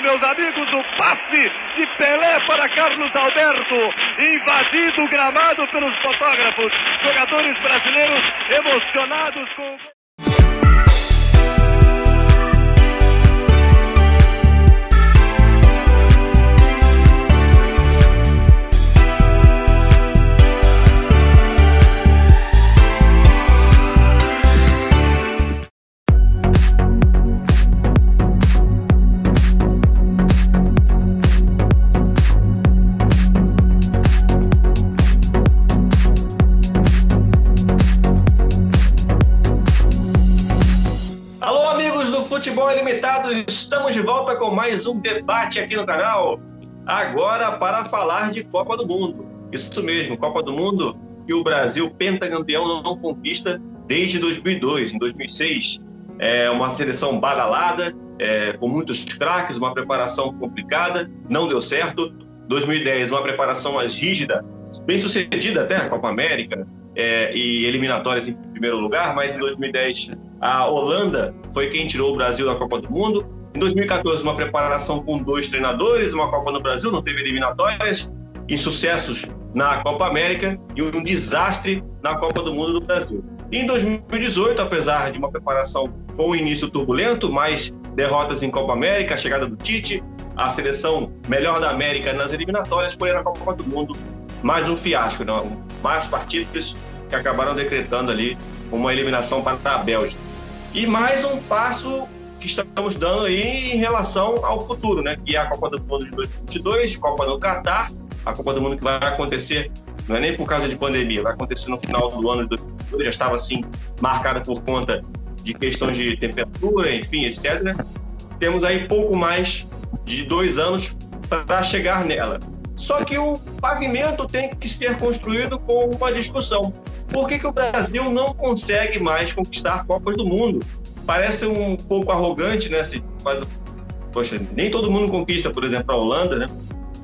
Meus amigos, o passe de Pelé para Carlos Alberto, invadido o gramado pelos fotógrafos, jogadores brasileiros emocionados com estamos de volta com mais um debate aqui no canal. Agora para falar de Copa do Mundo. Isso mesmo, Copa do Mundo que o Brasil, pentacampeão, não conquista desde 2002. Em 2006, é uma seleção badalada, é, com muitos craques, uma preparação complicada, não deu certo. 2010, uma preparação mais rígida, bem sucedida até a Copa América é, e eliminatórias em primeiro lugar, mas em 2010 a Holanda foi quem tirou o Brasil da Copa do Mundo. Em 2014, uma preparação com dois treinadores, uma Copa no Brasil, não teve eliminatórias, insucessos na Copa América e um desastre na Copa do Mundo do Brasil. Em 2018, apesar de uma preparação com início turbulento, mais derrotas em Copa América, a chegada do Tite, a seleção melhor da América nas eliminatórias, porém na Copa do Mundo, mais um fiasco, mais partidas que acabaram decretando ali uma eliminação para a Bélgica. E mais um passo que estamos dando aí em relação ao futuro, né? Que é a Copa do Mundo de 2022, Copa no Catar, a Copa do Mundo que vai acontecer, não é nem por causa de pandemia, vai acontecer no final do ano de 2022, já estava assim marcada por conta de questões de temperatura, enfim, etc. Temos aí pouco mais de dois anos para chegar nela. Só que o pavimento tem que ser construído com uma discussão. Por que, que o Brasil não consegue mais conquistar Copas do Mundo? Parece um pouco arrogante, né? Se faz... Poxa, nem todo mundo conquista, por exemplo, a Holanda, né?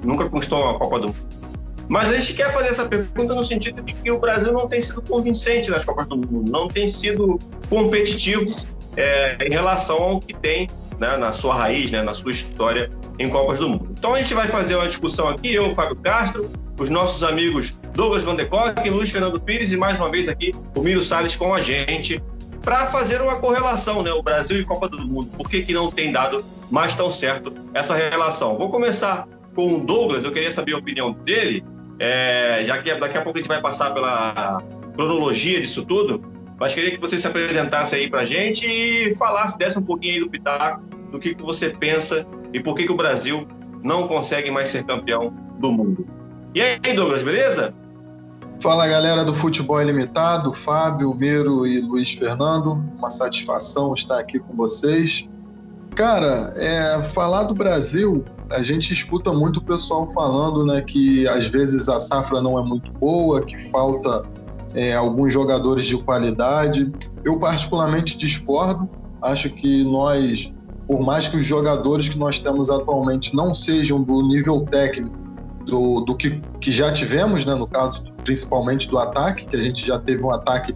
Nunca conquistou uma Copa do Mundo. Mas a gente quer fazer essa pergunta no sentido de que o Brasil não tem sido convincente nas Copas do Mundo, não tem sido competitivo é, em relação ao que tem né, na sua raiz, né, na sua história em Copas do Mundo. Então a gente vai fazer uma discussão aqui, eu, Fábio Castro, os nossos amigos Douglas Van de Kock, Luiz Fernando Pires e mais uma vez aqui o Miro Salles com a gente para fazer uma correlação, né? O Brasil e Copa do Mundo. Por que, que não tem dado mais tão certo essa relação? Vou começar com o Douglas, eu queria saber a opinião dele, é, já que daqui a pouco a gente vai passar pela cronologia disso tudo, mas queria que você se apresentasse aí para a gente e falasse, desse um pouquinho aí do pitaco, do que, que você pensa e por que, que o Brasil não consegue mais ser campeão do mundo. E aí, Douglas, beleza? Fala galera do Futebol Ilimitado, Fábio, Miro e Luiz Fernando. Uma satisfação estar aqui com vocês. Cara, é, falar do Brasil, a gente escuta muito o pessoal falando né, que às vezes a safra não é muito boa, que falta é, alguns jogadores de qualidade. Eu, particularmente, discordo. Acho que nós, por mais que os jogadores que nós temos atualmente não sejam do nível técnico do, do que, que já tivemos, né, no caso principalmente do ataque, que a gente já teve um ataque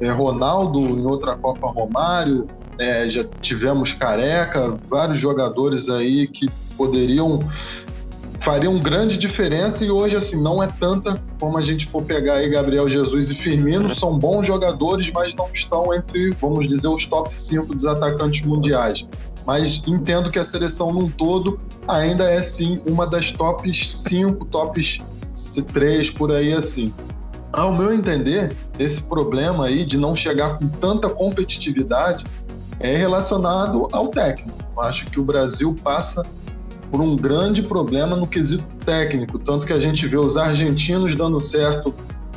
é, Ronaldo, em outra Copa Romário, é, já tivemos Careca, vários jogadores aí que poderiam fariam grande diferença e hoje assim não é tanta como a gente for pegar aí Gabriel Jesus e Firmino, são bons jogadores, mas não estão entre, vamos dizer, os top 5 dos atacantes mundiais. Mas entendo que a seleção num todo ainda é sim uma das tops 5, tops 3 por aí assim. Ao meu entender, esse problema aí de não chegar com tanta competitividade é relacionado ao técnico. Eu acho que o Brasil passa por um grande problema no quesito técnico, tanto que a gente vê os argentinos dando certo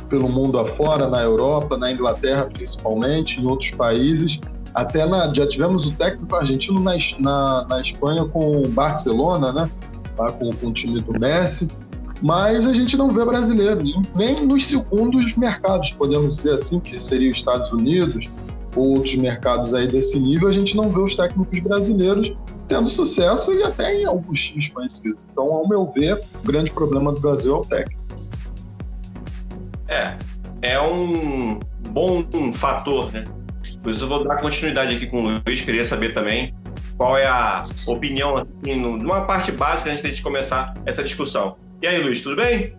pelo mundo afora, na Europa, na Inglaterra principalmente, em outros países. Até na, já tivemos o técnico argentino na, na, na Espanha com o Barcelona, né? Lá com, com o time do Messi mas a gente não vê brasileiro, nem nos segundos mercados, podemos dizer assim, que seria os Estados Unidos, ou outros mercados aí desse nível, a gente não vê os técnicos brasileiros tendo sucesso e até em alguns times conhecidos. Então, ao meu ver, o grande problema do Brasil é o técnico. É, é um bom fator, né? Eu vou dar continuidade aqui com o Luiz, queria saber também qual é a opinião, assim, numa parte básica antes de começar essa discussão. E aí, Luiz, tudo bem?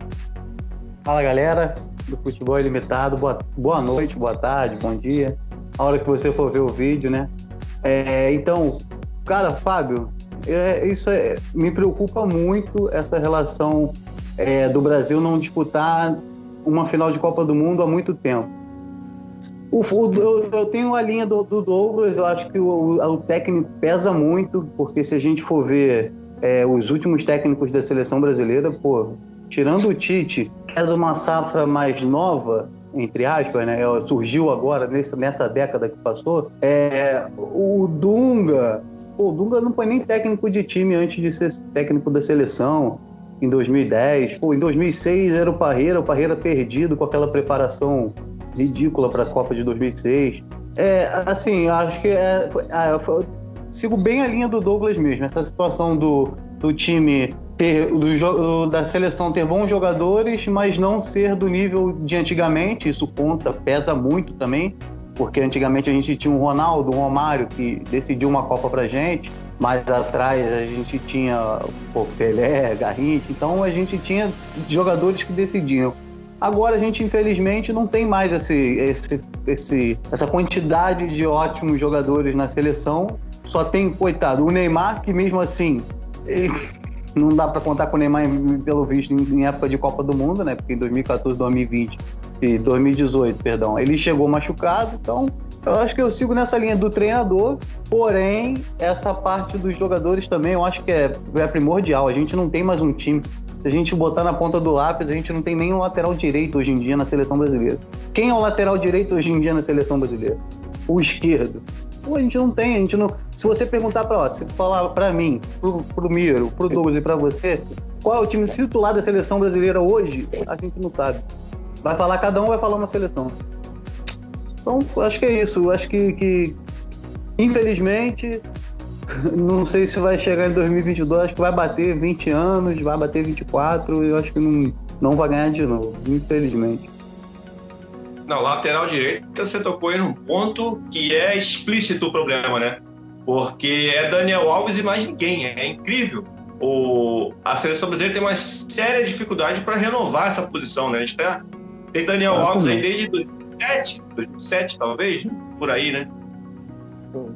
Fala, galera do Futebol Ilimitado. Boa, boa noite, boa tarde, bom dia. A hora que você for ver o vídeo, né? É, então, cara, Fábio, é, isso é, me preocupa muito essa relação é, do Brasil não disputar uma final de Copa do Mundo há muito tempo. O, eu, eu, tenho a linha do, do, Douglas, eu acho que o, o, técnico pesa muito, porque se a gente for ver é, os últimos técnicos da seleção brasileira, pô, tirando o Tite, que é de uma safra mais nova, entre aspas, né, surgiu agora nessa, nessa década que passou, é, o Dunga, pô, o Dunga não foi nem técnico de time antes de ser técnico da seleção em 2010. Pô, em 2006 era o Parreira, o Parreira perdido com aquela preparação ridícula para a Copa de 2006. É, assim, acho que é, é, sigo bem a linha do Douglas mesmo. Essa situação do, do time ter, do, da seleção ter bons jogadores, mas não ser do nível de antigamente. Isso conta, pesa muito também, porque antigamente a gente tinha um Ronaldo, um Romário que decidiu uma Copa pra gente. Mais atrás a gente tinha o Pelé, Garrincha, então a gente tinha jogadores que decidiam. Agora a gente, infelizmente, não tem mais esse, esse, esse, essa quantidade de ótimos jogadores na seleção. Só tem, coitado, o Neymar, que mesmo assim. Não dá para contar com o Neymar, pelo visto, em época de Copa do Mundo, né? Porque em 2014, 2020 e 2018, perdão, ele chegou machucado. Então, eu acho que eu sigo nessa linha do treinador, porém, essa parte dos jogadores também eu acho que é, é primordial. A gente não tem mais um time se a gente botar na ponta do lápis, a gente não tem nenhum lateral direito hoje em dia na seleção brasileira. Quem é o lateral direito hoje em dia na seleção brasileira? O esquerdo. Pô, a gente não tem, a gente não. Se você perguntar para, se falar para mim, pro, pro Miro, pro Douglas e para você, qual é o time titular da seleção brasileira hoje, a gente não sabe. Vai falar, cada um vai falar uma seleção. Então, acho que é isso. Acho que, que infelizmente, não sei se vai chegar em 2022, acho que vai bater 20 anos, vai bater 24, eu acho que não, não vai ganhar de novo, infelizmente. Não, lateral direita você tocou em um ponto que é explícito o problema, né? Porque é Daniel Alves e mais ninguém, é incrível. O, a seleção brasileira tem uma séria dificuldade para renovar essa posição, né? A gente tá, tem Daniel Alves aí desde 2007, 2007 talvez, por aí, né?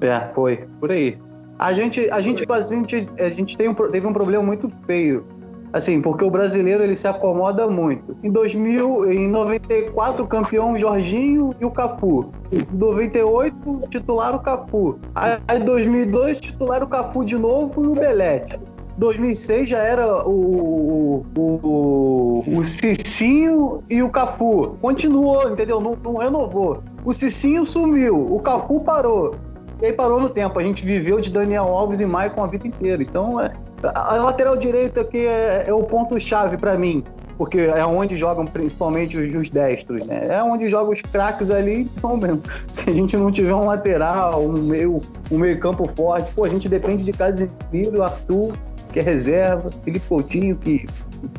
É, foi, por aí. A gente, a gente, a gente, a gente tem um, teve um problema muito feio. Assim, porque o brasileiro ele se acomoda muito. Em 2000, em 94, campeão Jorginho e o Cafu. Em 98, titular o Cafu. Aí em 2002, titular o Cafu de novo e o Belete. 2006 já era o, o, o, o Cicinho e o Cafu. Continuou, entendeu? Não, não renovou. O Cicinho sumiu, o Cafu parou. E aí parou no tempo. A gente viveu de Daniel Alves e Maicon a vida inteira. Então, é, a lateral direita aqui é, é o ponto-chave para mim. Porque é onde jogam principalmente os, os destros, né? É onde jogam os craques ali. Então, mesmo, se a gente não tiver um lateral, um meio, um meio campo forte, pô, a gente depende de Casemiro, Arthur, que é reserva, Felipe Coutinho, que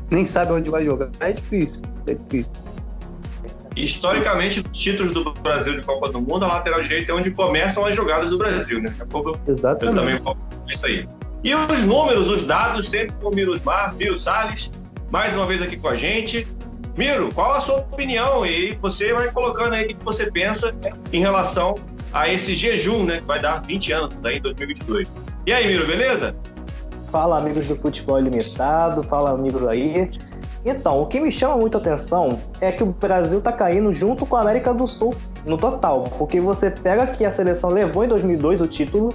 nem sabe onde vai jogar. É difícil, é difícil. Historicamente, os títulos do Brasil de Copa do Mundo, a lateral direita é onde começam as jogadas do Brasil, né? Daqui a pouco Exatamente. eu também vou isso aí. E os números, os dados, sempre com o Mirosmar, Miro Salles, mais uma vez aqui com a gente. Miro, qual a sua opinião? E você vai colocando aí o que você pensa em relação a esse jejum, né? Que vai dar 20 anos, daí em 2022. E aí, Miro, beleza? Fala, amigos do Futebol Ilimitado. Fala, amigos aí. Então, o que me chama muito atenção é que o Brasil está caindo junto com a América do Sul no total, porque você pega que a seleção levou em 2002 o título,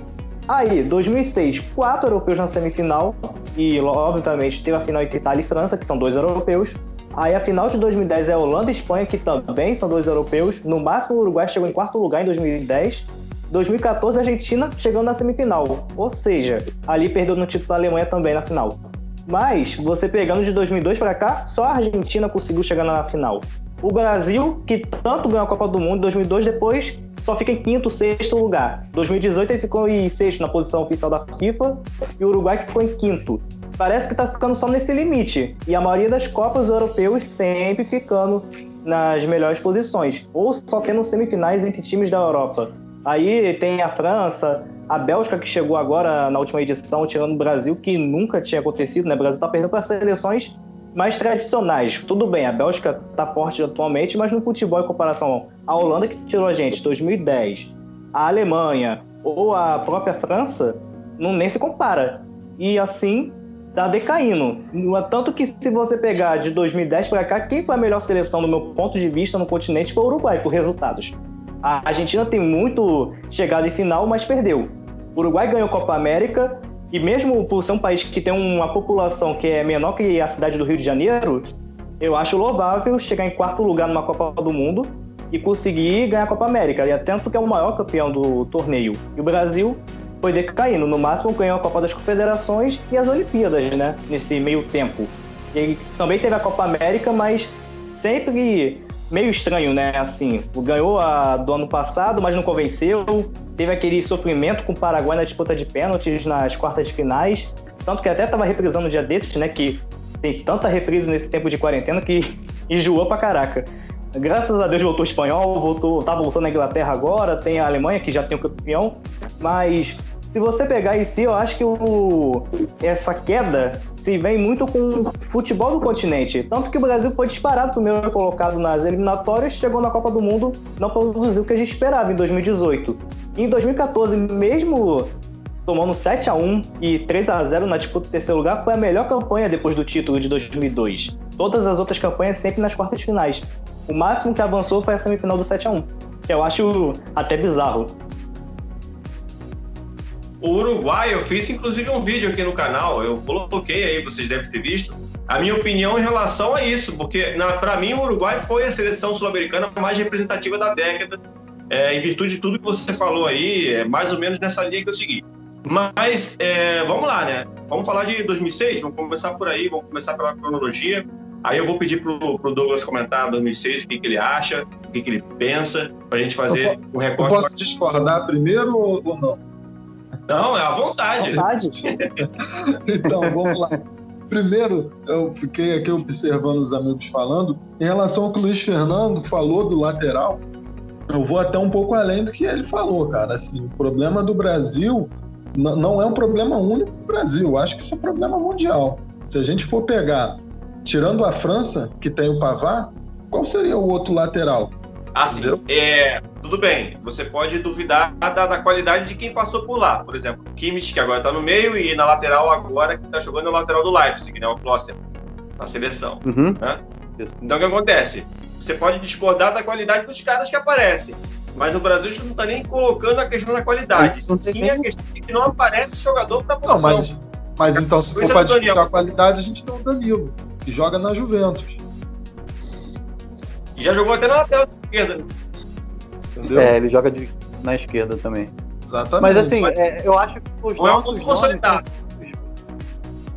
aí 2006 quatro europeus na semifinal e obviamente teve a final entre Itália e França, que são dois europeus. Aí a final de 2010 é Holanda e Espanha, que também são dois europeus. No máximo o Uruguai chegou em quarto lugar em 2010. 2014 a Argentina chegando na semifinal, ou seja, ali perdeu no título da Alemanha também na final. Mas, você pegando de 2002 para cá, só a Argentina conseguiu chegar na final. O Brasil, que tanto ganhou a Copa do Mundo em 2002, depois só fica em quinto, sexto lugar. 2018 ele ficou em sexto na posição oficial da FIFA e o Uruguai que ficou em quinto. Parece que tá ficando só nesse limite. E a maioria das Copas europeus sempre ficando nas melhores posições, ou só tendo semifinais entre times da Europa. Aí tem a França, a Bélgica que chegou agora na última edição, tirando o Brasil, que nunca tinha acontecido, né? O Brasil tá perdendo para seleções mais tradicionais. Tudo bem, a Bélgica tá forte atualmente, mas no futebol, em comparação à Holanda, que tirou a gente 2010, a Alemanha ou a própria França, não nem se compara. E assim, tá decaindo. Tanto que se você pegar de 2010 para cá, quem foi a melhor seleção do meu ponto de vista no continente foi o Uruguai, por resultados. A Argentina tem muito chegada em final, mas perdeu. O Uruguai ganhou a Copa América e mesmo por ser um país que tem uma população que é menor que a cidade do Rio de Janeiro, eu acho louvável chegar em quarto lugar numa Copa do Mundo e conseguir ganhar a Copa América. E é tanto que é o maior campeão do torneio. E o Brasil foi decaindo. No máximo ganhou a Copa das Confederações e as Olimpíadas, né? Nesse meio tempo. E também teve a Copa América, mas sempre meio estranho, né? Assim, ganhou a do ano passado, mas não convenceu. Teve aquele sofrimento com o Paraguai na disputa de pênaltis nas quartas de finais. Tanto que até estava reprisando um dia desses, né? Que tem tanta reprise nesse tempo de quarentena que enjoou pra caraca. Graças a Deus voltou o espanhol, voltou, tá voltando a Inglaterra agora, tem a Alemanha que já tem o campeão, mas se você pegar em si, eu acho que o, essa queda se vem muito com o futebol do continente. Tanto que o Brasil foi disparado primeiro colocado nas eliminatórias, chegou na Copa do Mundo, não produziu o que a gente esperava em 2018. E em 2014, mesmo tomando 7 a 1 e 3 a 0 na disputa do terceiro lugar, foi a melhor campanha depois do título de 2002. Todas as outras campanhas sempre nas quartas finais. O máximo que avançou foi a semifinal do 7 a 1 que eu acho até bizarro. O Uruguai, eu fiz inclusive um vídeo aqui no canal, eu coloquei aí, vocês devem ter visto, a minha opinião em relação a isso, porque para mim o Uruguai foi a seleção sul-americana mais representativa da década, é, em virtude de tudo que você falou aí, é mais ou menos nessa linha que eu segui. Mas é, vamos lá, né? Vamos falar de 2006, vamos começar por aí, vamos começar pela cronologia. Aí eu vou pedir pro, pro Douglas comentar 2006, o que, que ele acha, o que, que ele pensa, para a gente fazer um recorte. Eu posso discordar primeiro ou não? Não, é à vontade. vontade. então, vamos lá. Primeiro, eu fiquei aqui observando os amigos falando. Em relação ao que o Luiz Fernando falou do lateral, eu vou até um pouco além do que ele falou, cara. Assim, o problema do Brasil não é um problema único do Brasil. Eu acho que isso é um problema mundial. Se a gente for pegar, tirando a França, que tem o Pavard, qual seria o outro lateral? Assim, é, tudo bem, você pode duvidar da, da, qualidade de quem passou por lá. Por exemplo, o Kimmich, que agora está no meio, e na lateral agora, que está jogando na lateral do Leipzig, né, o Kloster, na seleção. Uhum. Né? Então, o que acontece? Você pode discordar da qualidade dos caras que aparecem. Mas no Brasil a gente não está nem colocando a questão da qualidade. Sim, a questão de que não aparece jogador para a posição. Não, mas, mas então, se for para discutir a qualidade, a gente tem o Danilo, que joga na Juventus. E já jogou até na lateral esquerda. Entendeu? É, ele joga de, na esquerda também. Exatamente. Mas assim, é, eu acho que os Não nossos é um consolidado.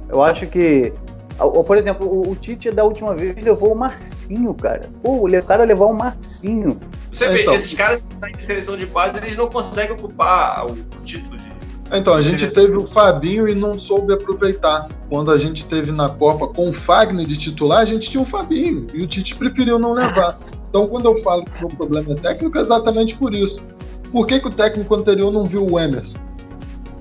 Eu acho que, por exemplo, o, o, Tite da última vez levou o Marcinho, cara. Pô, o cara levou o Marcinho. Você vê, então, esses caras que estão em seleção de base, eles não conseguem ocupar o título então, a gente teve o Fabinho e não soube aproveitar. Quando a gente teve na Copa com o Fagner de titular, a gente tinha o Fabinho e o Tite preferiu não levar. Então, quando eu falo que o problema é técnico, é exatamente por isso. Por que, que o técnico anterior não viu o Emerson?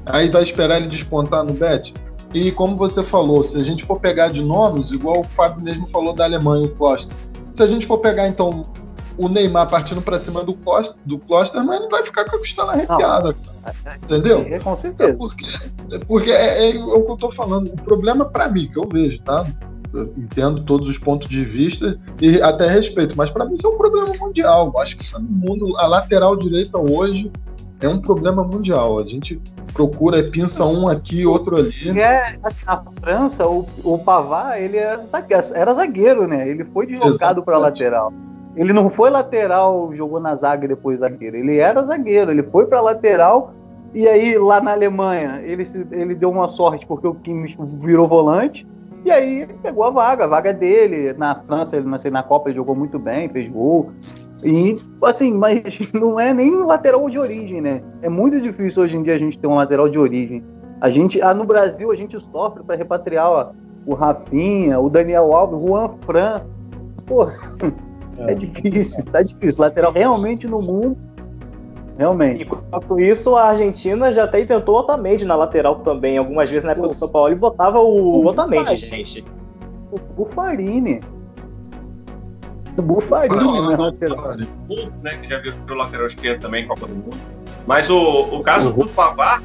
Aí vai esperar ele despontar no bet? E como você falou, se a gente for pegar de nomes, igual o Fábio mesmo falou da Alemanha, o Costa. Se a gente for pegar, então, o Neymar partindo para cima do Costa, do Kloster, mas ele vai ficar com a costela arrepiada. Entendeu? É, com certeza. É porque, é, porque é, é, é, o que eu tô falando. O problema para mim, que eu vejo, tá? Eu entendo todos os pontos de vista e até respeito, mas para mim isso é um problema mundial. Eu acho que isso no mundo, a lateral direita hoje é um problema mundial. A gente procura, pinça um aqui, outro ali. É, assim, na França, o, o Pavard, ele era, era zagueiro, né? Ele foi deslocado para lateral. Ele não foi lateral, jogou na zaga e depois zagueiro. Ele era zagueiro, ele foi para lateral e aí lá na Alemanha ele, ele deu uma sorte porque o Kimmich virou volante e aí pegou a vaga, a vaga dele. Na França, ele nasceu na Copa, ele jogou muito bem, fez gol. E assim, mas não é nem lateral de origem, né? É muito difícil hoje em dia a gente ter um lateral de origem. A gente, ah, no Brasil, a gente sofre para repatriar ó, o Rafinha, o Daniel Alves, o Juan Fran. Pô, é, difícil, tá difícil. Lateral realmente no mundo realmente. Enquanto isso, a Argentina já até inventou o Otamendi na lateral também. Algumas vezes na época do São Paulo e botava o, O Otamendi, gente. O Bufarini. O Bufarini na lateral. Burro, né, que já virou lateral esquerdo também, Copa do Mundo. Mas o, o caso Uhum. do Pavard,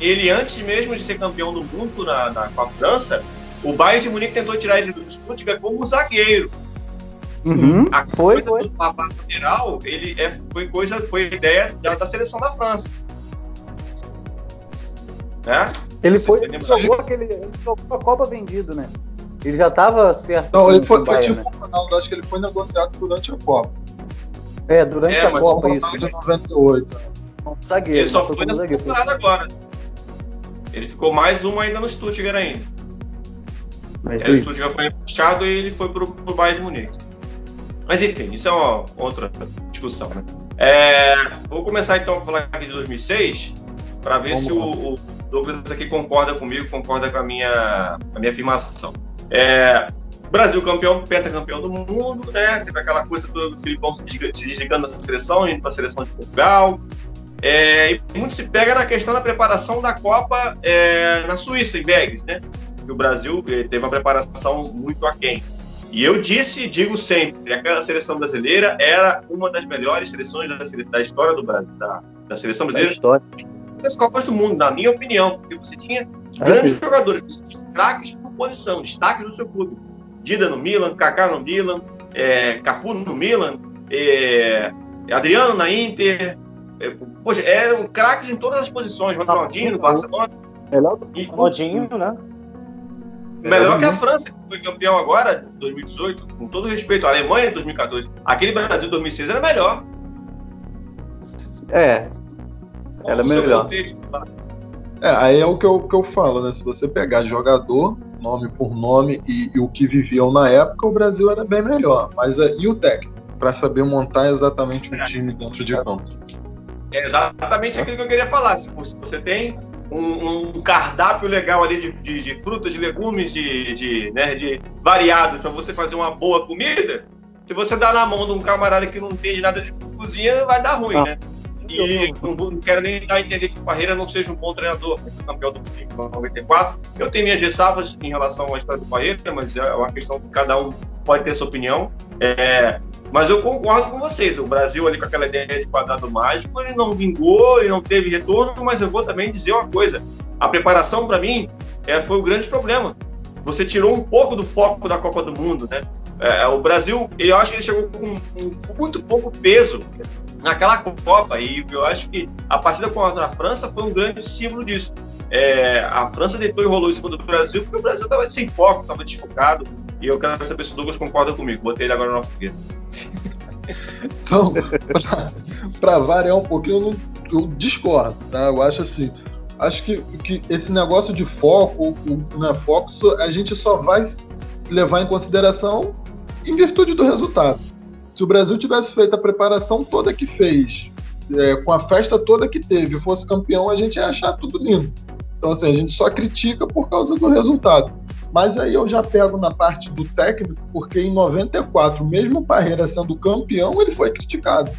ele antes mesmo de ser campeão do mundo na, na- com a França, o Bayern de Munique tentou tirar ele do Stuttgart como zagueiro. Uhum. A Foi, coisa foi. do Pavard lateral, ele é, foi coisa, foi ideia da, da seleção da França. Né? Ele Você foi, ele jogou aquele. Ele jogou a Copa vendido, né? Ele já tava certo. Não, ele foi, Bayern, tipo o Ronaldo, acho que ele foi negociado durante a Copa. né? É, durante É, a Copa, isso. Ronaldo de 98. Zagueiro. Ele só mas foi na zagueiro. temporada agora. Ele ficou mais uma ainda no Stuttgart ainda. Mas, Aí o Stuttgart foi fechado e ele foi pro, pro Bayern de Munique. Mas enfim, isso é uma outra discussão, né? É, vou começar então a falar aqui de 2006, para ver Vamos se o, o Douglas aqui concorda comigo, concorda com a minha, a minha afirmação. É, Brasil campeão, pentacampeão do mundo, né? Teve aquela coisa do Filipão se desligando dessa seleção, indo para a seleção de Portugal. É, e muito se pega na questão da preparação da Copa é, na Suíça, em Vegas, né? Que o Brasil eh, teve uma preparação muito aquém. E eu disse e digo sempre que aquela seleção brasileira era uma das melhores seleções da, da história do Brasil, da, da seleção da brasileira história. das Copas do Mundo, na minha opinião, porque você tinha É, grandes sim. jogadores, você tinha craques por posição, destaques do seu clube. Dida no Milan, Kaká no Milan, é, Cafu no Milan, é, Adriano na Inter. É, poxa, eram craques em todas as posições, Ronaldinho no Barcelona. Melhor do Ronaldinho, né? Melhor que a França, que foi campeão agora, em 2018, com todo respeito. A Alemanha em 2014. Aquele Brasil 2006 era melhor. É, Era melhor. contexto, tá? É, aí é o que eu, que eu falo, né? Se você pegar jogador, nome por nome e, e o que viviam na época, o Brasil era bem melhor. Mas é, e o técnico? Para saber montar exatamente um time dentro de campo. É exatamente aquilo que eu queria falar. Se você tem um, um cardápio legal ali de, de- de frutas, de legumes, de, de, né, de variados para você fazer uma boa comida, se você dá na mão de um camarada que não entende nada de cozinha, vai dar ruim, Ah. né? E não, não quero nem dar a entender que o Parreira não seja um bom treinador, foi campeão do mundo em 94. Eu tenho minhas ressalvas em relação à história do Parreira, mas é uma questão que cada um pode ter sua opinião. É, mas eu concordo com vocês. O Brasil ali com aquela ideia de quadrado mágico, ele não vingou, ele não teve retorno, mas eu vou também dizer uma coisa. A preparação, para mim, é, foi o grande problema. Você tirou um pouco do foco da Copa do Mundo, né? É, o Brasil, eu acho que ele chegou com, com muito pouco peso naquela Copa. E eu acho que a partida contra a França foi um grande símbolo disso. É, a França deitou e rolou em cima do Brasil porque o Brasil estava sem foco, estava desfocado. E eu quero saber se o Douglas concorda comigo. Botei ele agora na fogueira. Então, para variar um pouquinho, eu, não- eu discordo, tá? Eu acho assim, acho que, que esse negócio de foco, o, não é foco, a gente só vai levar em consideração em virtude do resultado. Se o Brasil tivesse feito a preparação toda que fez, é, com a festa toda que teve, fosse campeão, a gente ia achar tudo lindo. Então, assim, a gente só critica por causa do resultado. Mas aí eu já pego na parte do técnico, porque em 94, mesmo o Parreira sendo campeão, ele foi criticado.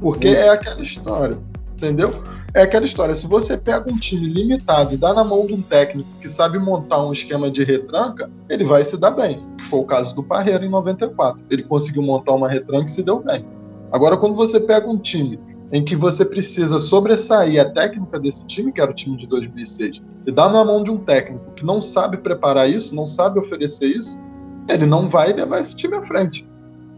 Porque é aquela história, entendeu? É aquela história. Se você pega um time limitado e dá na mão de um técnico que sabe montar um esquema de retranca, ele vai se dar bem. Que foi o caso do Parreira em 94. Ele conseguiu montar uma retranca e se deu bem. Agora, quando você pega um time em que você precisa sobressair a técnica desse time, que era o time de 2006, e dá na mão de um técnico que não sabe preparar isso, não sabe oferecer isso, ele não vai levar esse time à frente.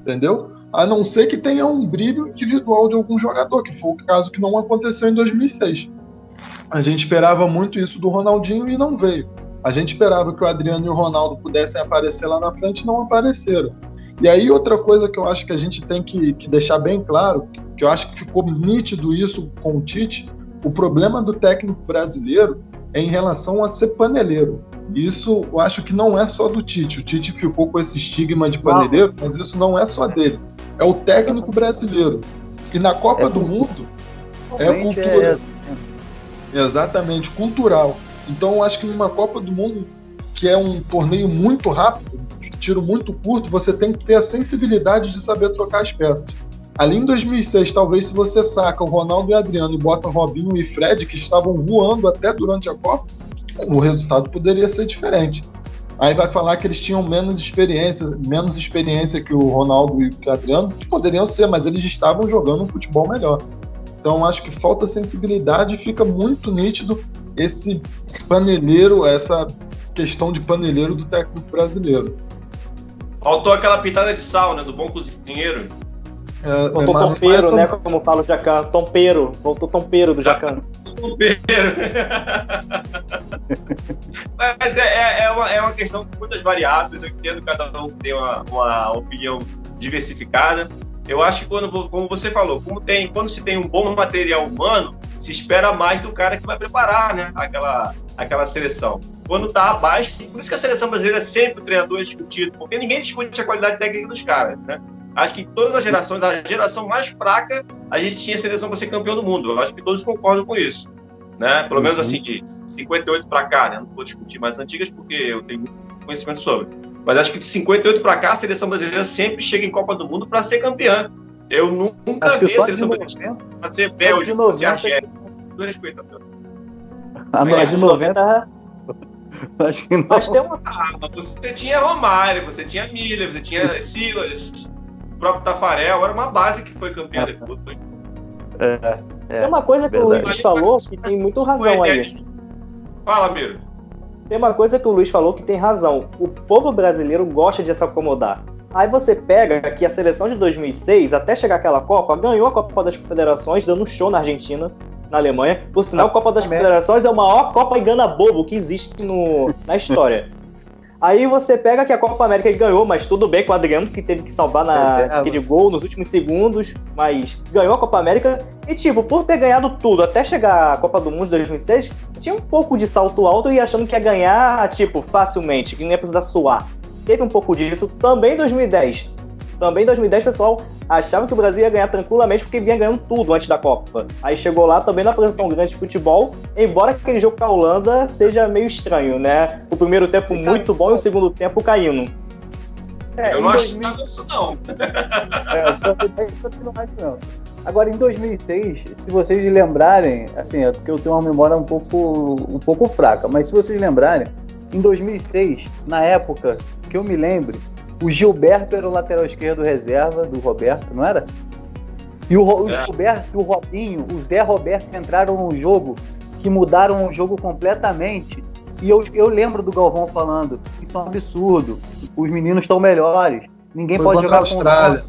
Entendeu? A não ser que tenha um brilho individual de algum jogador, que foi o caso que não aconteceu em 2006. A gente esperava muito isso do Ronaldinho e não veio. A gente esperava que o Adriano e o Ronaldo pudessem aparecer lá na frente e não apareceram. E aí, outra coisa que eu acho que a gente tem que, que deixar bem claro, que eu acho que ficou nítido isso com o Tite, o problema do técnico brasileiro é em relação a ser paneleiro. Isso eu acho que não é só do Tite. O Tite ficou com esse estigma de paneleiro, mas isso não é só dele. É o técnico brasileiro. E na Copa É do. Mundo, é Realmente cultura. essa. Exatamente, cultural. Então eu acho que numa Copa do Mundo, que é um torneio muito rápido, tiro muito curto, você tem que ter a sensibilidade de saber trocar as peças. Ali em 2006, talvez se você saca o Ronaldo e Adriano e bota Robinho e Fred, que estavam voando até durante a Copa, o resultado poderia ser diferente. Aí vai falar que eles tinham menos experiência, menos experiência que o Ronaldo e o Adriano, que poderiam ser, mas eles estavam jogando um futebol melhor. Então acho que falta sensibilidade e fica muito nítido esse paneleiro, essa questão de paneleiro do técnico brasileiro. Faltou aquela pitada de sal, né? Do bom cozinheiro. É, Voltou é, tompeiro, né? Como fala o Jacan. Tompeiro. Voltou tompeiro do Jacan. Tompeiro. Mas é, é, é, uma, é uma questão com muitas variáveis. Eu entendo que cada um tem uma, uma opinião diversificada. Eu acho que quando, como você falou, como tem, quando se tem um bom material humano, se espera mais do cara que vai preparar, né? Aquela, aquela seleção. Quando está abaixo, por isso que a seleção brasileira é sempre o treinador discutido, porque ninguém discute a qualidade técnica dos caras, né? Acho que em todas as gerações, a geração mais fraca, a gente tinha seleção para ser campeão do mundo. Eu acho que todos concordam com isso. Né? Pelo menos assim, de 58 para cá, né? Não vou discutir mais antigas porque eu tenho conhecimento sobre. Mas acho que de 58 para cá, a seleção brasileira sempre chega em Copa do Mundo para ser campeã. Eu nunca vi a seleção brasileira para ser Bélgica, para ser Argélia. Com respeito, a ah, de 90 Acho que não. Mas tem uma... Ah, você tinha Romário, você tinha Miller, você tinha Silas o próprio Tafarel, era uma base que foi campeã é. depois. É, é, tem uma coisa que o Luiz falou que tem muito razão aí. Fala, Miro. Tem uma coisa que o Luiz falou que tem razão. O povo brasileiro gosta de se acomodar. Aí você pega que a seleção de 2006, até chegar aquela Copa, ganhou a Copa das Confederações, dando show na Argentina, na Alemanha. Por sinal, a Copa das Confederações é a maior Copa engana bobo que existe no, na história. Aí você pega que a Copa América ganhou, mas tudo bem com o Adriano, que teve que salvar na, é, aquele gol nos últimos segundos, mas ganhou a Copa América. E, tipo, por ter ganhado tudo até chegar à Copa do Mundo de 2006, tinha um pouco de salto alto e achando que ia ganhar, tipo, facilmente, que não ia precisar suar. Teve um pouco disso também em 2010. Também em 2010, pessoal achava que o Brasil ia ganhar tranquilamente porque vinha ganhando tudo antes da Copa. Aí chegou lá também na apresentação grande de futebol, embora aquele jogo com a Holanda seja meio estranho, né? O primeiro tempo Sim, muito bom e o segundo tempo caindo. É, eu não 2000... acho isso não. é, eu não não. Agora, em 2006, se vocês lembrarem, assim, é porque eu tenho uma memória um pouco, um pouco fraca, mas se vocês lembrarem, em 2006, na época que eu me lembre, o Gilberto era o lateral esquerdo reserva do Roberto, não era? E o, o é. Gilberto, o Robinho, o Zé Roberto entraram no jogo que mudaram o jogo completamente. E eu, eu lembro do Galvão falando: Isso é um absurdo, os meninos estão melhores, ninguém Foi pode jogar a Austrália.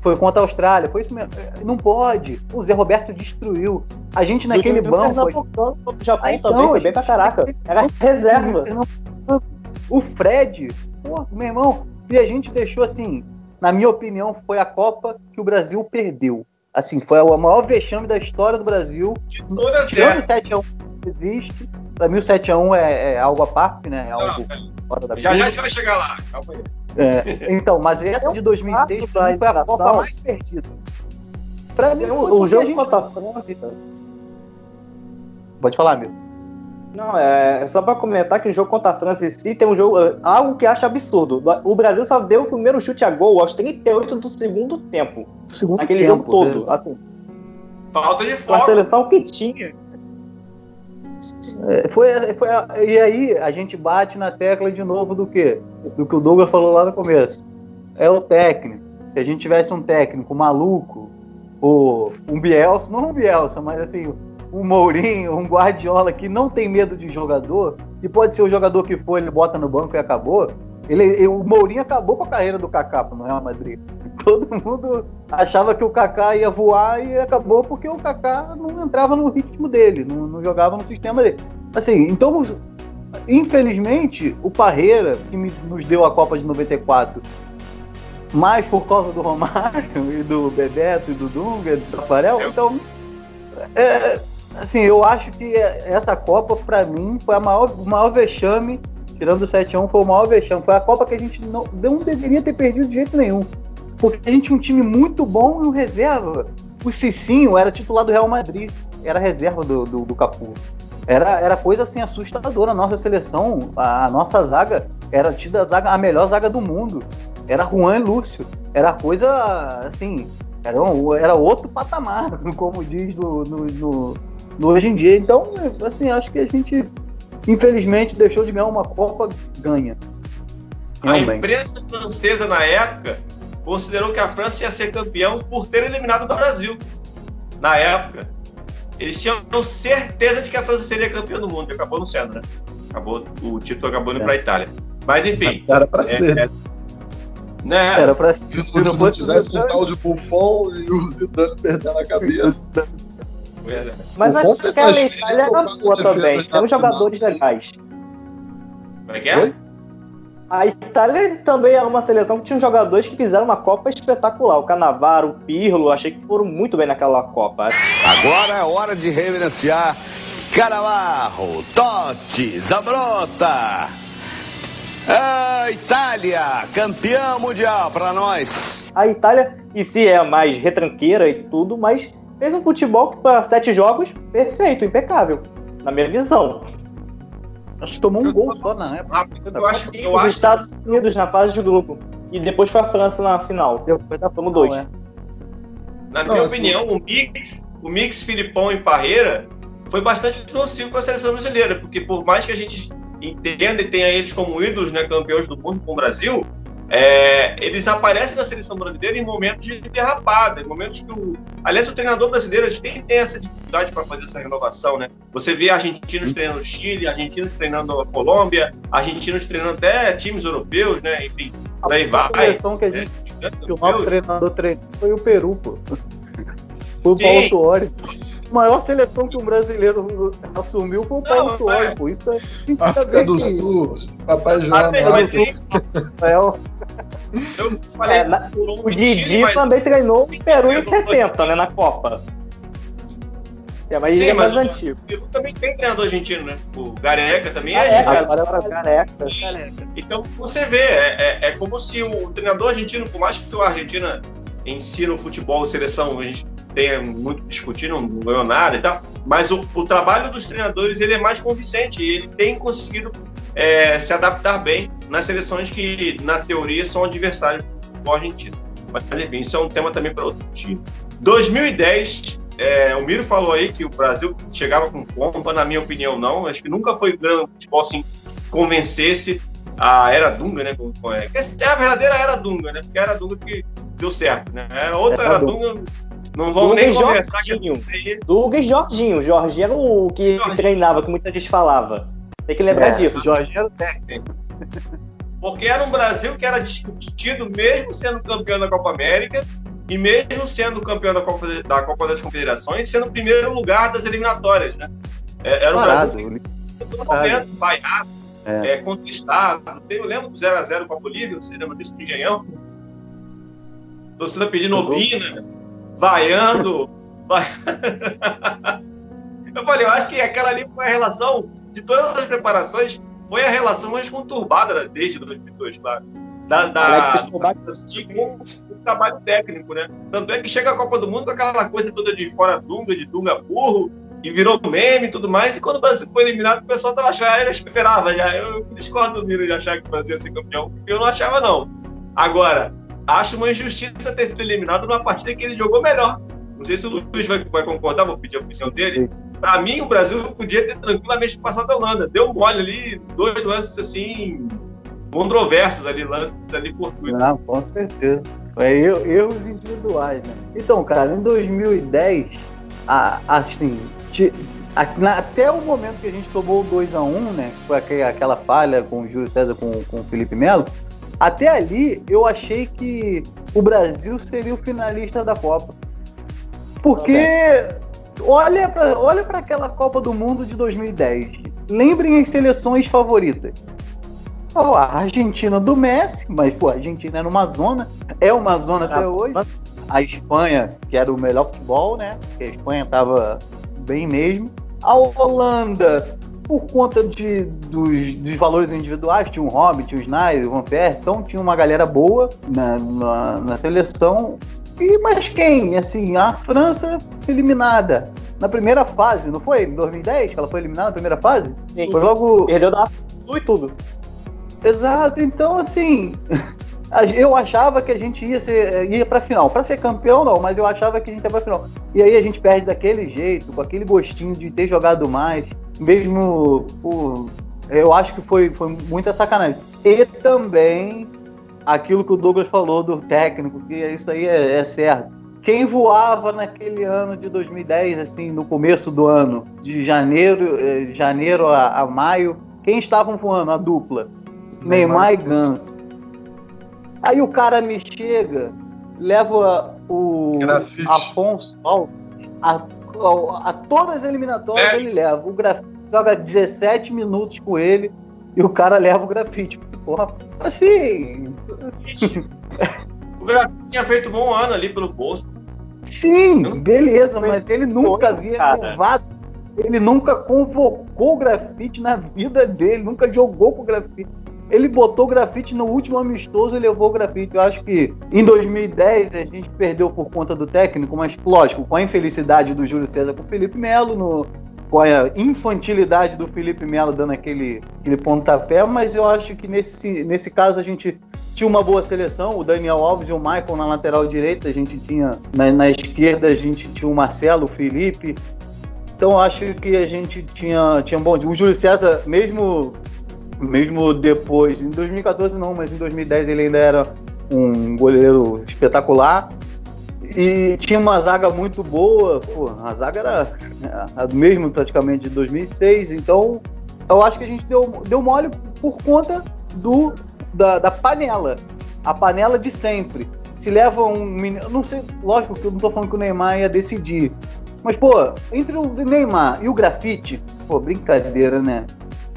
Foi contra a Austrália, foi isso mesmo. Não pode. O Zé Roberto destruiu. A gente naquele banco. O Japão ah, então, também foi bem pra caraca. Era reserva. O Fred, pô, meu irmão, e a gente deixou assim, na minha opinião, foi a Copa que o Brasil perdeu. Assim, foi a maior vexame da história do Brasil. De toda Tirando o 7x1 existe. Pra mim o 7x1 é, é algo à parte, né? É algo fora da Já já a gente vai chegar lá. Calma aí. É, então, mas essa de 2006 foi a Copa mais perdida. Pra mim, o, o jogo contra a França. Pode falar, meu. Não, é só para comentar que o jogo contra a França em si tem um jogo. É, algo que acho absurdo. O Brasil só deu o primeiro chute a gol aos 38 do segundo tempo. Segundo aquele tempo, jogo todo. Assim. Falta de foco. A seleção que tinha. É, foi, foi, e aí a gente bate na tecla de novo do que? Do que o Douglas falou lá no começo. É o técnico. Se a gente tivesse um técnico maluco, ou um Bielsa, não um Bielsa, mas assim, um Mourinho, um Guardiola que não tem medo de jogador, e pode ser o jogador que for, ele bota no banco e acabou. Ele, o Mourinho acabou com a carreira do Kaká no Real Madrid. Todo mundo achava que o Kaká ia voar e acabou porque o Kaká não entrava no ritmo dele, não, não jogava no sistema dele. Assim, então, infelizmente, o Parreira, que me, nos deu a Copa de 94, mais por causa do Romário e do Bebeto e do Dunga e do Tafarel, então. É, assim, eu acho que essa Copa, para mim, foi a maior, o maior vexame, tirando o 7x1, foi o maior vexame. Foi a Copa que a gente não, não deveria ter perdido de jeito nenhum. Porque a gente tinha um time muito bom e um reserva. O Cicinho era titular do Real Madrid, era reserva do, do, do Capu. Era, era coisa assim assustadora. A nossa seleção, a, a nossa zaga, era tida a, zaga, a melhor zaga do mundo. Era Juan e Lúcio. Era coisa assim Era, um, era outro patamar, como diz no, no, no, no hoje em dia. Então, assim, acho que a gente, infelizmente, deixou de ganhar uma Copa ganha. A imprensa francesa, na época, considerou que a França ia ser campeão por ter eliminado o Brasil. Na época. Eles tinham certeza de que a França seria campeã do mundo, e acabou não sendo, né? Acabou, o título acabou indo é. para a Itália. Mas enfim. Mas era para é, ser. É, né? Era pra se, se não, não tivesse um tal de Buffon e o Zidane perdendo a cabeça. Mas aquela Itália era boa também. Tem uns jogadores legais. Como é que é? Oi? A Itália também era uma seleção que tinha jogadores que fizeram uma Copa espetacular. O Canavaro, o Pirlo, achei que foram muito bem naquela Copa. Agora é hora de reverenciar Canavarro, Totti, Zabrota. A Itália, campeã mundial para nós. A Itália, e se é mais retranqueira e tudo, mas fez um futebol que para sete jogos, perfeito, impecável, na minha visão. Acho que tomou um gol só na época. Eu acho que os Estados Unidos na fase de grupo. E depois foi a França na final. Depois da Fama 2. É. Na minha opinião, o mix, o mix Filipão e Parreira foi bastante nocivo para a seleção brasileira, porque por mais que a gente entenda e tenha eles como ídolos, né, campeões do mundo com o Brasil, é, eles aparecem na seleção brasileira em momentos de derrapada, em momentos que o. Aliás, o treinador brasileiro a gente tem, tem essa dificuldade para fazer essa renovação, né? Você vê argentinos treinando o Chile, argentinos treinando a Colômbia, argentinos treinando até times europeus, né? Enfim, daí vai. A seleção que, a gente, é, que o nosso treinador treinou foi o Peru, pô. Foi o Paulo Tuori maior seleção que um brasileiro assumiu foi o Paulo Tuori, pô. Isso é África do que... Sul, Papai João. África do Sul. Eu falei, é, na, o Didi mas... também treinou o Peru em 70, né, na Copa. É, mas Sim, ele é mais mas antigo. O Peru também tem treinador argentino, né? O Gareca também é argentino. Agora é Gareca. Então, você vê, é, é, é, como se o treinador argentino, por mais que a Argentina ensina o futebol, seleção, a gente tenha muito discutido, não ganhou nada e tal, mas o, o trabalho dos treinadores ele é mais convincente e ele tem conseguido é, se adaptar bem nas seleções que, na teoria, são adversários do Argentina. Mas, enfim, isso é um tema também para outro time. 2010, é, o Miro falou aí que o Brasil chegava com pompa, na minha opinião, não. Acho que nunca foi grande futebol assim, convencesse a era Dunga, né? É, a verdadeira era Dunga, né? Porque a era Dunga que deu certo, né? Era outra era, era Dunga não vamos nem conversar Jorginho. que Duga e Jorginho. Jorginho era o que Jorginho. treinava, que muita gente falava. Tem que lembrar é, disso. Jorginho era o técnico. Porque era um Brasil que era discutido mesmo sendo campeão da Copa América e mesmo sendo campeão da Copa, da Copa das Confederações, sendo o primeiro lugar das eliminatórias, né? É, era um Parado. Brasil que, todo momento, vaiado, é. é, conquistado. Eu lembro do 0x0 com a Bolívia, você lembra disso, do Engenhão? Torcida pedindo Obina, vaiando. Vai... eu falei, eu acho que aquela ali foi a relação de todas as preparações, foi a relação mais conturbada desde 2002, claro. Da, da, de, com o trabalho técnico, né? Tanto é que chega a Copa do Mundo com aquela coisa toda de fora Dunga, de Dunga burro, e virou meme e tudo mais. E quando o Brasil foi eliminado, o pessoal tava achando, ah, ele esperava já. Eu discordo do Miro de achar que o Brasil ia ser campeão, porque eu não achava, não. Agora, acho uma injustiça ter sido eliminado numa partida que ele jogou melhor. Não sei se o Luiz vai, vai concordar, vou pedir a opinião dele. Para mim, o Brasil podia ter tranquilamente passado a Holanda. Deu mole ali, dois lances assim, controversos ali, lances ali fortuitos. Não, com certeza. É erros individuais, né? Então, cara, em 2010, a, assim, até o momento que a gente tomou o 2x1, né? Foi aquela falha com o Júlio César com, com o Felipe Melo até ali, eu achei que o Brasil seria o finalista da Copa. Porque olha para olha aquela Copa do Mundo de 2010. Lembrem as seleções favoritas. Oh, a Argentina do Messi, mas pô, a Argentina era uma zona, é uma zona até ah, hoje. A Espanha, que era o melhor futebol, né? Porque a Espanha tava bem mesmo. A Holanda, por conta de, dos, dos valores individuais, tinha o tinha o Snyder, o Van Persie, então tinha uma galera boa na, na, na, seleção. E mas quem? Assim, a França eliminada na primeira fase, não foi? Em 2010 que ela foi eliminada na primeira fase? Sim. Foi logo. Perdeu da e tudo. Exato, então assim. eu achava que a gente ia ser ia para final, para ser campeão não, mas eu achava que a gente ia para final. E aí a gente perde daquele jeito, com aquele gostinho de ter jogado mais, mesmo por, eu acho que foi, foi muita sacanagem. E também aquilo que o Douglas falou do técnico, que isso aí é, é certo. Quem voava naquele ano de 2010, assim, no começo do ano, de janeiro, eh, janeiro a, a maio, quem estavam voando? A dupla. Neymar, Neymar e Ganso. Aí o cara me chega, leva o Grafite. Afonso a, a, a, todas as eliminatórias é. ele leva. O Grafite joga 17 minutos com ele e o cara leva o grafite. Porra, assim. o grafite tinha feito um bom ano ali pelo posto. Sim, beleza, mas ele nunca havia levado. Ele nunca convocou o grafite na vida dele, nunca jogou com o grafite. Ele botou o grafite no último amistoso e levou o grafite. Eu acho que em 2010 a gente perdeu por conta do técnico, mas lógico, com a infelicidade do Júlio César com o Felipe Melo no, com a infantilidade do Felipe Melo dando aquele, aquele pontapé, mas eu acho que nesse, nesse caso a gente tinha uma boa seleção, o Daniel Alves e o Michael na lateral direita, a gente tinha na, na esquerda a gente tinha o Marcelo, o Felipe, então acho que a gente tinha, tinha bom. O Júlio César, mesmo mesmo depois, em 2014 não, mas em 2010 ele ainda era um goleiro espetacular. E tinha uma zaga muito boa, pô, a zaga era a mesma praticamente de 2006, então eu acho que a gente deu, deu mole por conta do da, da panela, a panela de sempre. Se leva um menino, não sei, lógico que eu não tô falando que o Neymar ia decidir, mas pô, entre o Neymar e o grafite, pô, brincadeira, né?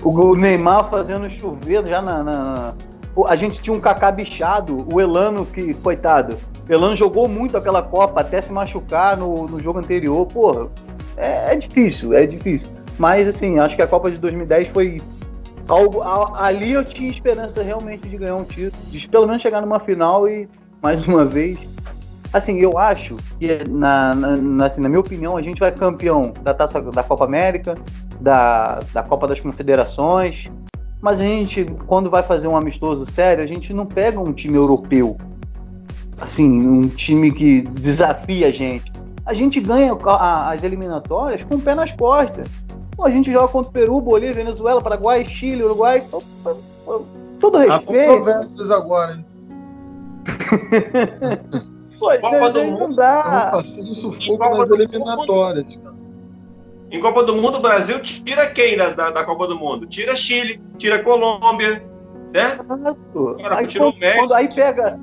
O Neymar fazendo chover já na, na... A gente tinha um Kaká bichado, o Elano, que, coitado, Elano jogou muito aquela Copa até se machucar no, no jogo anterior. Porra, é, é, difícil, é difícil. Mas, assim, acho que a Copa de 2010 foi algo. Ali eu tinha esperança realmente de ganhar um título, de pelo menos chegar numa final e, mais uma vez. Assim, eu acho que, na, na, assim, na minha opinião, a gente vai campeão da taça da Copa América, da, da Copa das Confederações. Mas a gente, quando vai fazer um amistoso sério, a gente não pega um time europeu. Assim, um time que desafia a gente. A gente ganha as eliminatórias com o pé nas costas. Pô, a gente joga contra o Peru, Bolívia, Venezuela, Paraguai, Chile, Uruguai. Todo respeito. Há controvérsias agora, hein? Pô, Copa do Mundo. Não dá. Passando sufoco nas eliminatórias, cara. Em Copa do Mundo, o Brasil tira quem da, da, da Copa do Mundo? Tira Chile, tira Colômbia, né? Agora, aí, tirou quando, quando, aí pega,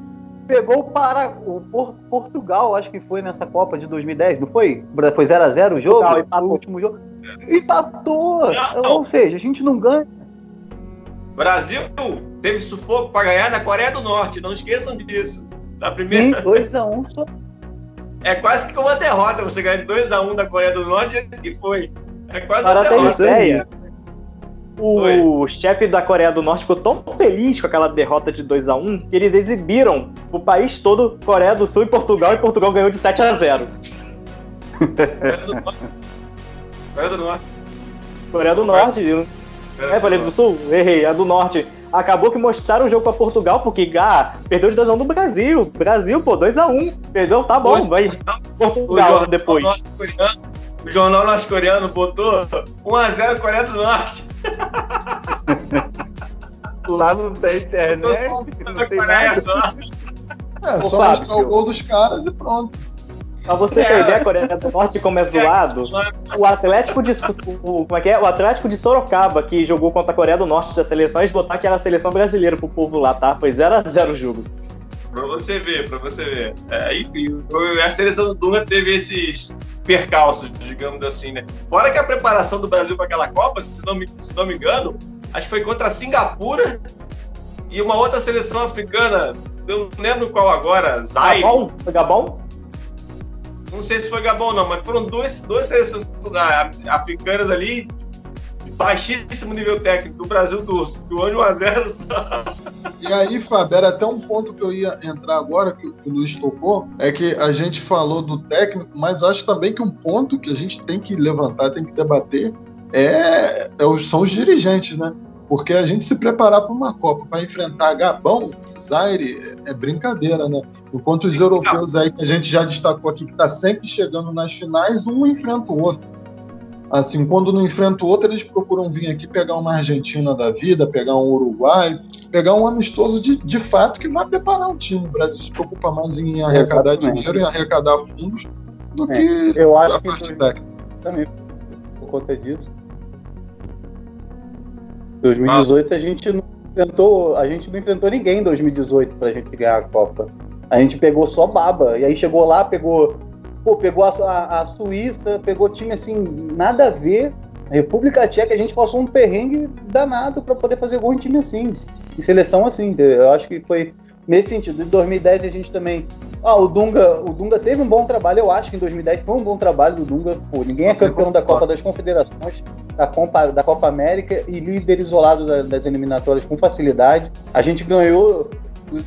pegou o, para, o Portugal, acho que foi nessa Copa de 2010, não foi? Foi 0x0 o jogo? Não, empatou. O último jogo. Empatou! Não, Ou seja, a gente não ganha. Brasil teve sufoco para ganhar na Coreia do Norte, não esqueçam disso. Na primeira. 2x1 um, só é quase que uma derrota você ganhar 2x1 da Coreia do Norte que foi. É quase Para uma derrota. Ideia, o chefe da Coreia do Norte ficou tão feliz com aquela derrota de 2 x 1 que eles exibiram o país todo, Coreia do Sul e Portugal, e Portugal ganhou de 7 x 0. Coreia do Norte. Coreia do Norte. Coreia do Norte. É, falei do Sul? Errei, a do Norte acabou que mostraram o jogo pra Portugal, porque ah, perdeu de 2x1 do Brasil. Brasil, pô, 2x1. Perdeu, tá bom, vai. Portugal depois. O jornal norte-coreano botou 1x0 Coreia do Norte. Lá não tem internet. Não tem Coreia só. É, só mostrar o gol dos caras e pronto. Pra você ideia, a Coreia do Norte como é zoado, o Atlético de. O, como é que é? O Atlético de Sorocaba, que jogou contra a Coreia do Norte das seleções, botar aquela seleção brasileira pro povo lá, tá? Foi 0x0 o jogo. Pra você ver, pra você ver. É, enfim, a seleção do Dunga teve esses percalços, digamos assim, né? Fora que a preparação do Brasil para aquela Copa, se não, me, se não me engano, acho que foi contra a Singapura e uma outra seleção africana, eu não lembro qual agora, Zaire. Gabão? Gabão? Não sei se foi Gabão não, mas foram dois, dois seleções africanas ali de baixíssimo nível técnico. do Brasil do, do ano 1x0 só. E aí, Fábio, era até um ponto que eu ia entrar agora, que, o Luiz tocou, é que a gente falou do técnico, mas acho também que um ponto que a gente tem que levantar, tem que debater, é, é são os dirigentes, né? Porque a gente se preparar para uma Copa, para enfrentar Gabão, Zaire, é brincadeira, né? Enquanto os europeus aí que a gente já destacou aqui, que está sempre chegando nas finais, um enfrenta o outro. Assim, quando não enfrenta o outro, eles procuram vir aqui pegar uma Argentina da vida, pegar um Uruguai, pegar um amistoso de, de fato que vai preparar o time. O Brasil se preocupa mais em arrecadar Exatamente. dinheiro, em arrecadar fundos, do é, que eu acho a parte que técnica. Também, por conta disso. 2018 ah. a gente não enfrentou, a gente não enfrentou ninguém em 2018 pra gente ganhar a Copa. A gente pegou só baba. E aí chegou lá, pegou pô, pegou a, a, a, Suíça, pegou time assim, nada a ver. A República Tcheca, a gente passou um perrengue danado para poder fazer gol em time assim, em seleção assim. Eu acho que foi nesse sentido. Em 2010 a gente também. Ah, o Dunga, o Dunga teve um bom trabalho, eu acho que em 2010 foi um bom trabalho do Dunga. Pô, ninguém é campeão da Copa das Confederações, da Copa, da Copa América e líder isolado da, das eliminatórias com facilidade. A gente ganhou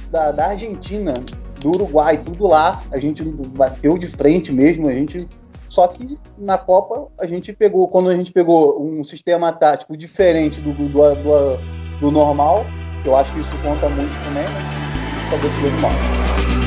da, da Argentina do Uruguai, tudo lá. A gente bateu de frente mesmo, a gente. Só que na Copa a gente pegou, quando a gente pegou um sistema tático diferente do, do, do, do normal, eu acho que isso conta muito também, né? Acabou se dando mal.